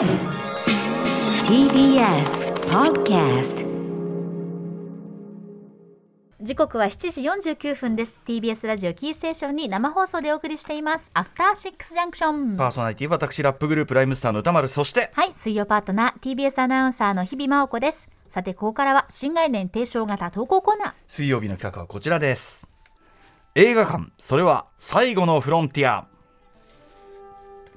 TBS Podcast 時刻は7時49分です。TBS ラジオキーステーションに生放送でお送りしています。アフターシックスジャンクションパーソナリティ私ラップグループライムスターの歌丸そしてはい水曜パートナー TBS アナウンサーの日々真央子です。さてここからは新概念提唱型投稿コーナー。水曜日の企画はこちらです。映画館それは最後のフロンティア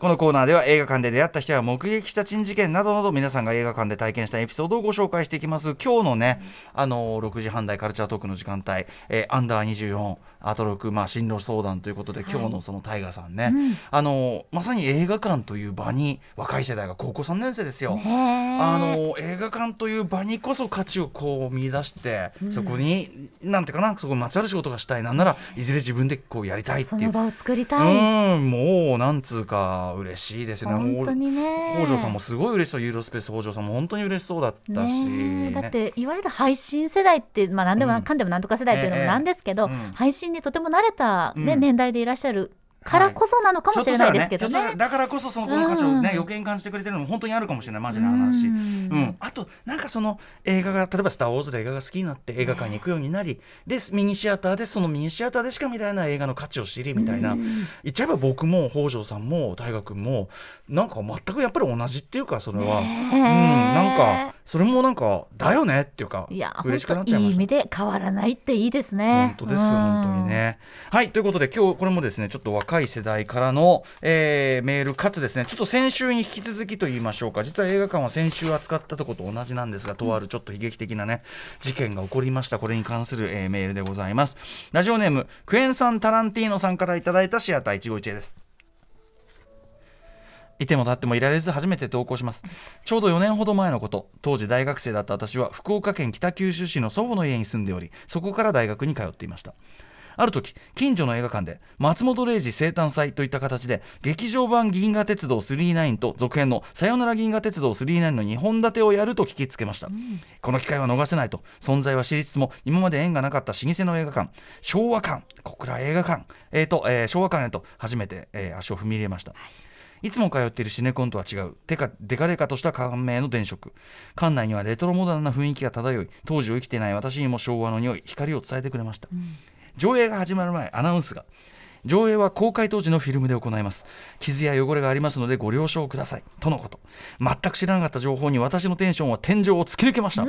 このコーナーでは映画館で出会った人や目撃した珍事件などなど皆さんが映画館で体験したエピソードをご紹介していきます。今日のね、あの6時半台カルチャートークの時間帯、えーアンダー24アトロク、まあ、進路相談ということで、今日のそのタイガさんね、あのまさに映画館という場に若い世代が高校3年生ですよ、あの映画館という場にこそ価値をこう見出して、そこになんていうかなそこにまつわる仕事がしたい。なんならいずれ自分でこうやりたいっていう。その場を作りうたい。ーんもうなんつうか嬉しいですよね。本当にね。北条さんもすごい嬉しそう。ユーロスペース北条さんも本当に嬉しそうだったし、ねえ。だっていわゆる配信世代って、まあ、何でもうん。かんでもなんとか世代っていうのもええなんですけど、うん配信にとても慣れた、ねうん。年代でいらっしゃるからこそなのかもしれないですけどね。だからこそそのこの価値をね、うん。余計に感じてくれてるのも本当にあるかもしれないマジな話、ううん。んあとなんかその映画が例えば「スター・ウォーズ」で映画が好きになって映画館に行くようになり、でミニシアターでそのミニシアターでしか見られない映画の価値を知りみたいな、言っちゃえば僕も北条さんも大河君もなんか全くやっぱり同じっていうかそれは、うん。なんかそれもなんかだよねっていうかいや嬉しくなっちゃいました。味で変わらないっていいですね。本当です、うん本当に。ね。はいということで今日これもですねちょっと若い世代からの、えーメールかつですねちょっと先週に引き続きと言いましょうか。実は映画館は先週扱ったとこと同じなんですがとあるちょっと悲劇的なね事件が起こりました。これに関する、えーメールでございます。ラジオネームクエン酸タランティーノさんからいただいたシアター一期一会です。いても立ってもいられず初めて投稿します。ちょうど4年ほど前のこと。当時大学生だった私は福岡県北九州市の祖母の家に住んでおりそこから大学に通っていましたある時近所の映画館で松本零士生誕祭といった形で劇場版銀河鉄道999と続編のさよなら銀河鉄道999の2本立てをやると聞きつけました、この機会は逃せないと。存在は知りつつも今まで縁がなかった老舗の映画館昭和館小倉映画館、えーとえー昭和館へと初めて、えー足を踏み入れました、い。つも通っているシネコンとは違うテカデカデカとした感銘の電飾。館内にはレトロモダンな雰囲気が漂い当時を生きていない私にも昭和の匂い光を伝えてくれました、上映が始まる前アナウンスが。上映は公開当時のフィルムで行います。傷や汚れがありますのでご了承ください。とのこと。全く知らなかった情報に私のテンションは天井を突き抜けました、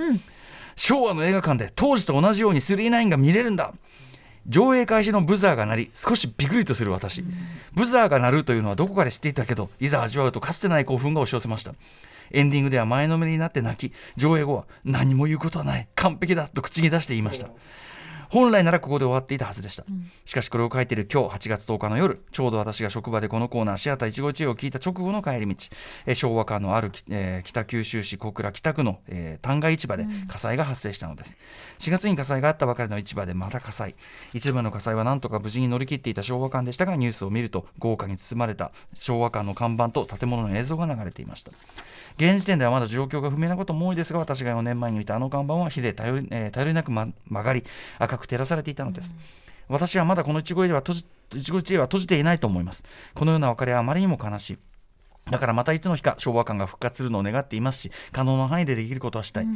昭和の映画館で当時と同じように999が見れるんだ。上映開始のブザーが鳴り少しビクリとする私、ブザーが鳴るというのはどこかで知っていたけどいざ味わうとかつてない興奮が押し寄せました。エンディングでは前のめりになって泣き上映後は何も言うことはない。完璧だと口に出して言いました本来ならここで終わっていたはずでした、しかしこれを書いている今日8月10日の夜ちょうど私が職場でこのコーナーシアター一期一会を聞いた直後の帰り道、えー昭和館のある、えー北九州市小倉北区の、えー旦過市場で火災が発生したのです、4月に火災があったばかりの市場でまた火災。一部の火災はなんとか無事に乗り切っていた昭和館でしたがニュースを見ると豪華に包まれた昭和館の看板と建物の映像が流れていました。現時点ではまだ状況が不明なことも多いですが私が4年前に見たあの看板は火で頼り,、えー頼りなく、ま曲がり赤く照らされていたのです、私はまだこの一期一会は閉じていないと思います。このような別れはあまりにも悲しいだからまたいつの日か昭和館が復活するのを願っていますし可能な範囲でできることはしたい、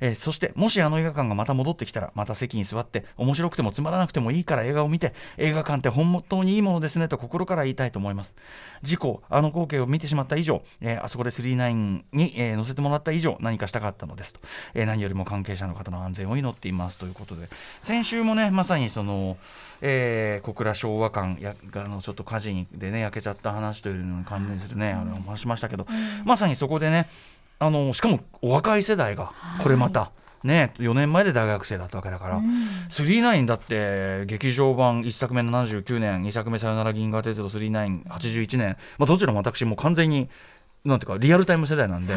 えーそしてもしあの映画館がまた戻ってきたらまた席に座って面白くてもつまらなくてもいいから映画を見て映画館って本当にいいものですねと心から言いたいと思います。事故あの光景を見てしまった以上、えーあそこで39に、えー乗せてもらった以上何かしたかったのですと、えー何よりも関係者の方の安全を祈っていますということで。先週もねまさにその、えー小倉昭和館やあのちょっと火事でね焼けちゃった話というのに関連するね、あのお話しましたけど、まさにそこでねあのしかもお若い世代がこれまた、ね、4年前で大学生だったわけだから、39だって劇場版1作目79年2作目「さよなら銀河鉄道999」81年、まあ、どちらも私もう完全になんていうかリアルタイム世代なんで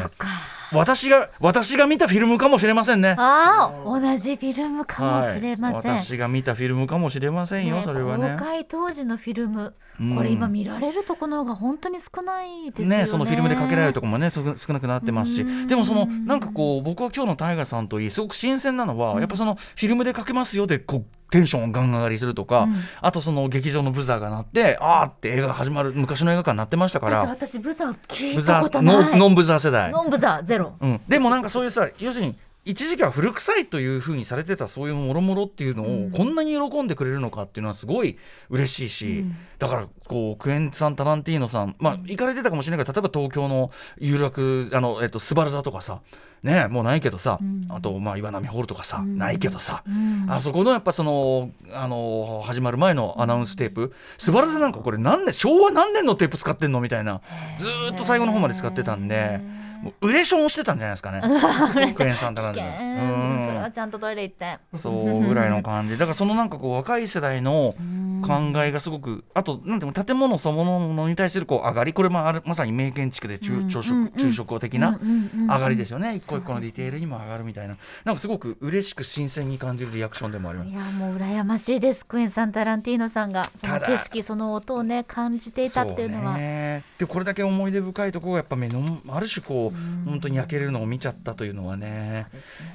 私が私が見たフィルムかもしれませんね。ああ同じフィルムかもしれません、はい、私が見たフィルムかもしれませんよ、ねそれはね。公。開当時のフィルム、うん。これ今見られるところが本当に少ないですよね。ね、そのフィルムでかけられるとこもね少少なくなってますし。うん。でもそのなんかこう僕は今日のタイガーさんといいすごく新鮮なのは、やっぱそのフィルムでかけますよでこうテンションをガン上がりするとか、うん。あとその劇場のブザーが鳴ってあーって映画が始まる昔の映画館になってましたから。私ブザー聞いブザたことない。ーノンノンブザー世代、ノンブザーゼロ。うん、でもなんかそういうさ要するに一時期は古臭いというふうにされてたそういうもろもろっていうのをこんなに喜んでくれるのかっていうのはすごい嬉しいし、だからこうクエンさんタランティーノさんまあ行かれてたかもしれないけど例えば東京の有楽あの、えっと、スバル座とかさねもうないけどさ、あとまあ岩波ホールとかさ、ないけどさ、あそこのやっぱそのあの始まる前のアナウンステープスバル座なんかこれ何年昭和何年のテープ使ってんのみたいなずーっと最後の方まで使ってたんで。もうウレションをしてたんじゃないですかね。クエンさんタランティーノうん。うんそれはちゃんとトイレ行って。そうぐらいの感じ。だからそのなんかこう若い世代の考えがすごくあとなんていうの建物そのものに対するこう上がりこれまああるまさに名建築で中朝食中食的な上がりですよね。一個一個のディテールにも上がるみたいな。なんかすごく嬉しく新鮮に感じるリアクションでもあります。い。やもう羨ましいです。クエンさんタランティーノさんが。その景色その音をね感じていたっていうのは。でこれだけ思い出深いところがやっぱ目のある種こう本当に焼けるのを見ちゃったというのはね。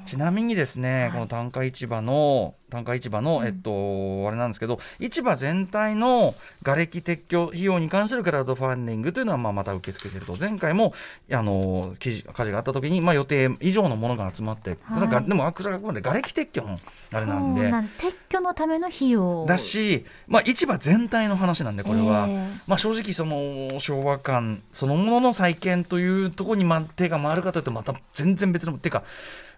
ちなみにですね、この単価市場の単価市場の、えっとあれなんですけど市場全体の瓦礫撤去費用に関するクラウドファンディングというのはまあまた受け付けてると。前回もあの記事火事があった時に、まあ、予定以上のものが集まって、はい。なんかでもあくまで瓦礫撤去のあれなんで。撤去のための費用。だし、まあ、市場全体の話なんでこれは、ええ。まあ、正直その昭和館そのものの再建というところにま手が回るかというとまた全然別のっていうか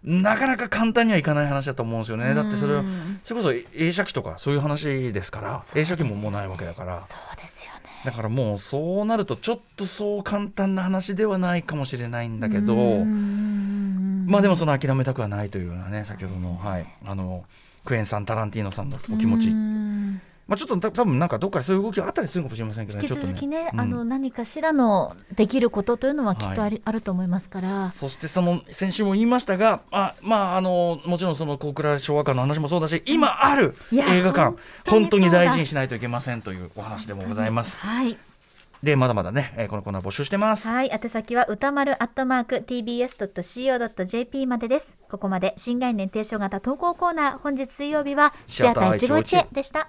なかなか簡単にはいかない話だと思うんですよね。だってそれそれこそ映写機とかそういう話ですから映写機ももうないわけだから。そうですよね。だからもうそうなるとちょっとそう簡単な話ではないかもしれないんだけどうん。まあでもその諦めたくはないというようなね先ほどのはい。あのクエンさんタランティーノさんのお気持ち。うんまあ、ちょっとた多分なんかどっかでそういう動きがあったりするかもしれませんけどね引き続きねちょっとうんあの何かしらのできることというのはきっとあり、あると思いますからそしてその先週も言いましたが、あまああのもちろんその小倉昭和館の話もそうだし、今ある映画館本当に大事にしないといけませんというお話でもございます。はいでまだまだね、えーこのコーナー募集してます。はい、宛先は歌丸アットマーク tbs.co.jp までです。ここまで新概念提唱型投稿コーナー、本日水曜日はシアター151でした。